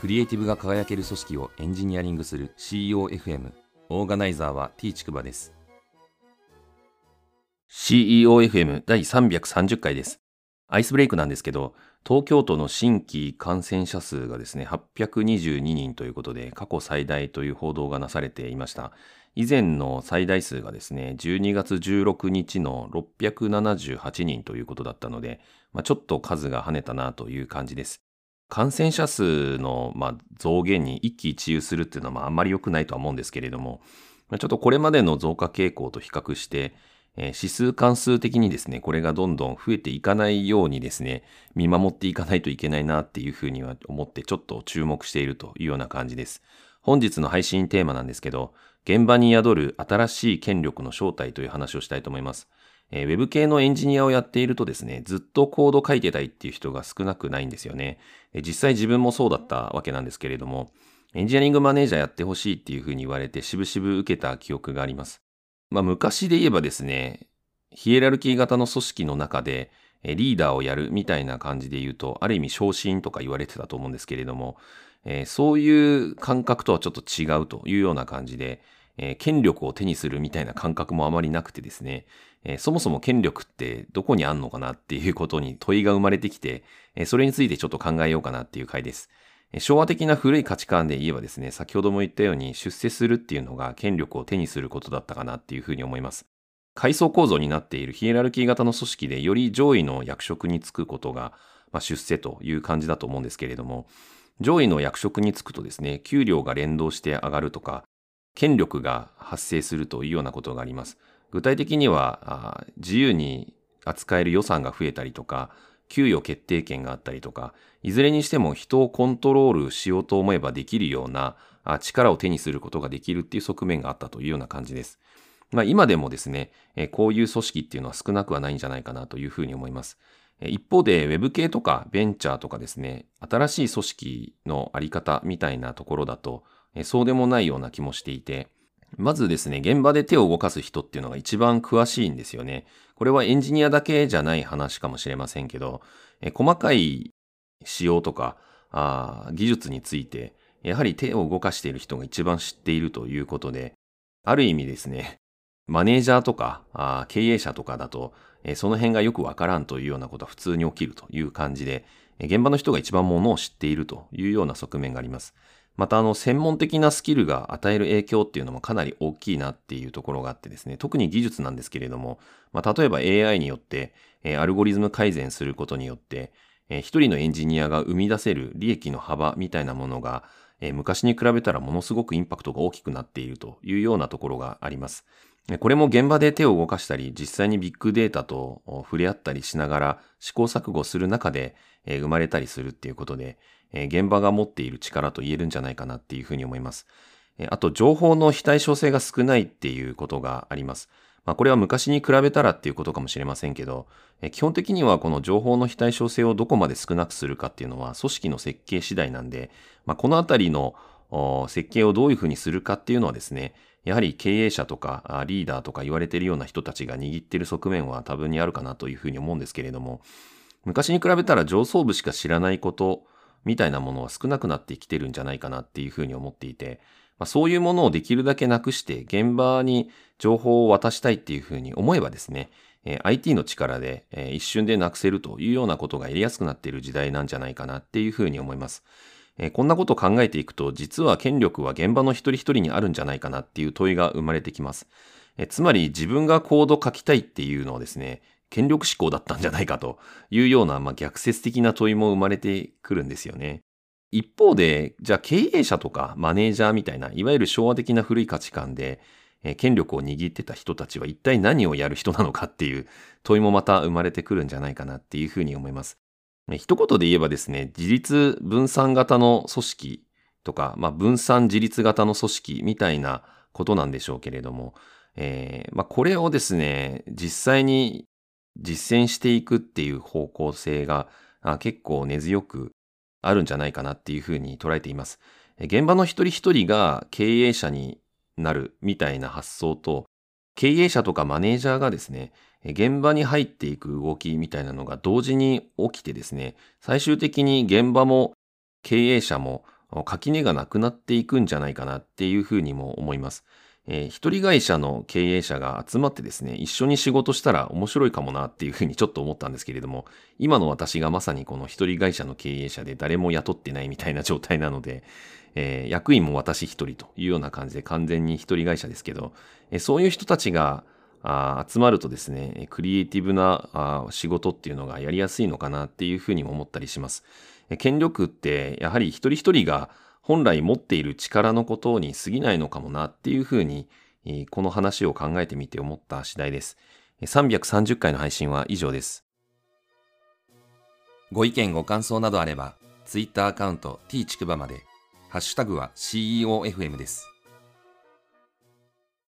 クリエイティブが輝ける組織をエンジニアリングする CEOFM オーガナイザーは T ちくばです。CEOFM 第330回です。アイスブレイクなんですけど東京都の新規感染者数がですね822人ということで過去最大という報道がなされていました。以前の最大数がですね12月16日の678人ということだったので、まあ、ちょっと数が跳ねたなという感じです。感染者数の、ま、増減に一喜一憂するっていうのは、まあ、あんまり良くないとは思うんですけれども、ちょっとこれまでの増加傾向と比較して、え、指数関数的にですね、これがどんどん増えていかないようにですね、見守っていかないといけないなっていうふうには思って、ちょっと注目しているというような感じです。本日の配信テーマなんですけど、現場に宿る新しい権力の正体という話をしたいと思います。えー、ウェブ系のエンジニアをやっているとですね、ずっとコード書いてたいっていう人が少なくないんですよね。えー、実際自分もそうだったわけなんですけれども、エンジニアリングマネージャーやってほしいっていうふうに言われて、しぶしぶ受けた記憶があります。まあ昔で言えばですね、ヒエラルキー型の組織の中で、えリーダーをやるみたいな感じで言うと、ある意味昇進とか言われてたと思うんですけれども、えー、そういう感覚とはちょっと違うというような感じで、えー、権力を手にするみたいな感覚もあまりなくてですね、えー、そもそも権力ってどこにあんのかなっていうことに問いが生まれてきて、えー、それについてちょっと考えようかなっていう回です。昭和的な古い価値観で言えばですね、先ほども言ったように出世するっていうのが権力を手にすることだったかなっていうふうに思います。階層構造になっているヒエラルキー型の組織でより上位の役職に就くことが、まあ、出世という感じだと思うんですけれども、上位の役職に就くとですね、給料が連動して上がるとか、権力が発生するというようなことがあります。具体的には、自由に扱える予算が増えたりとか、給与決定権があったりとか、いずれにしても人をコントロールしようと思えばできるような力を手にすることができるっていう側面があったというような感じです。まあ今でもですね、こういう組織っていうのは少なくはないんじゃないかなというふうに思います。一方で Web 系とかベンチャーとかですね、新しい組織のあり方みたいなところだと、そうでもないような気もしていて、まずですね、現場で手を動かす人っていうのが一番詳しいんですよね。これはエンジニアだけじゃない話かもしれませんけど、細かい仕様とか技術について、やはり手を動かしている人が一番知っているということで、ある意味ですね、マネージャーとかあ経営者とかだと、えその辺がよくわからんというようなことは普通に起きるという感じで、え現場の人が一番ものを知っているというような側面があります。またあの専門的なスキルが与える影響っていうのもかなり大きいなっていうところがあってですね、特に技術なんですけれども、まあ、例えば AI によって、えアルゴリズム改善することによって、え一人のエンジニアが生み出せる利益の幅みたいなものが、え昔に比べたらものすごくインパクトが大きくなっているというようなところがあります。これも現場で手を動かしたり、実際にビッグデータと触れ合ったりしながら試行錯誤する中で生まれたりするっていうことで、現場が持っている力と言えるんじゃないかなっていうふうに思います。あと、情報の非対称性が少ないっていうことがあります。まあ、これは昔に比べたらっていうことかもしれませんけど、基本的にはこの情報の非対称性をどこまで少なくするかっていうのは組織の設計次第なんで、まあ、このあたりの設計をどういうふうにするかっていうのはですね、やはり経営者とかリーダーとか言われているような人たちが握っている側面は多分にあるかなというふうに思うんですけれども、昔に比べたら上層部しか知らないことみたいなものは少なくなってきてるんじゃないかなっていうふうに思っていて、まあ、そういうものをできるだけなくして現場に情報を渡したいっていうふうに思えばですね、え IT の力で、え一瞬でなくせるというようなことがやりやすくなっている時代なんじゃないかなっていうふうに思います。えこんなことを考えていくと、実は権力は現場の一人一人にあるんじゃないかなっていう問いが生まれてきます。えつまり自分がコード書きたいっていうのをですね、権力志向だったんじゃないかというような、まあ、逆説的な問いも生まれてくるんですよね。一方で、じゃあ経営者とかマネージャーみたいな、いわゆる昭和的な古い価値観で、え権力を握ってた人たちは一体何をやる人なのかっていう問いもまた生まれてくるんじゃないかなっていうふうに思います。一言で言えばですね、自立分散型の組織とか、まあ、分散自立型の組織みたいなことなんでしょうけれども、えーまあ、これをですね、実際に実践していくっていう方向性が結構根強くあるんじゃないかなっていうふうに捉えています。現場の一人一人が経営者になるみたいな発想と、経営者とかマネージャーがですね、現場に入っていく動きみたいなのが同時に起きてですね、最終的に現場も経営者も垣根がなくなっていくんじゃないかなっていうふうにも思います。えー、一人会社の経営者が集まってですね、一緒に仕事したら面白いかもなっていうふうにちょっと思ったんですけれども、今の私がまさにこの一人会社の経営者で誰も雇ってないみたいな状態なので、えー、役員も私一人というような感じで完全に一人会社ですけど、えー、そういう人たちがあ集まるとですね、クリエイティブなあ仕事っていうのがやりやすいのかなっていうふうにも思ったりします。権力ってやはり一人一人が本来持っている力のことに過ぎないのかもなっていうふうに、この話を考えてみて思った次第です。330回の配信は以上です。ご意見ご感想などあれば、Twitter アカウント t ちくばまで、ハッシュタグは CEOFM です。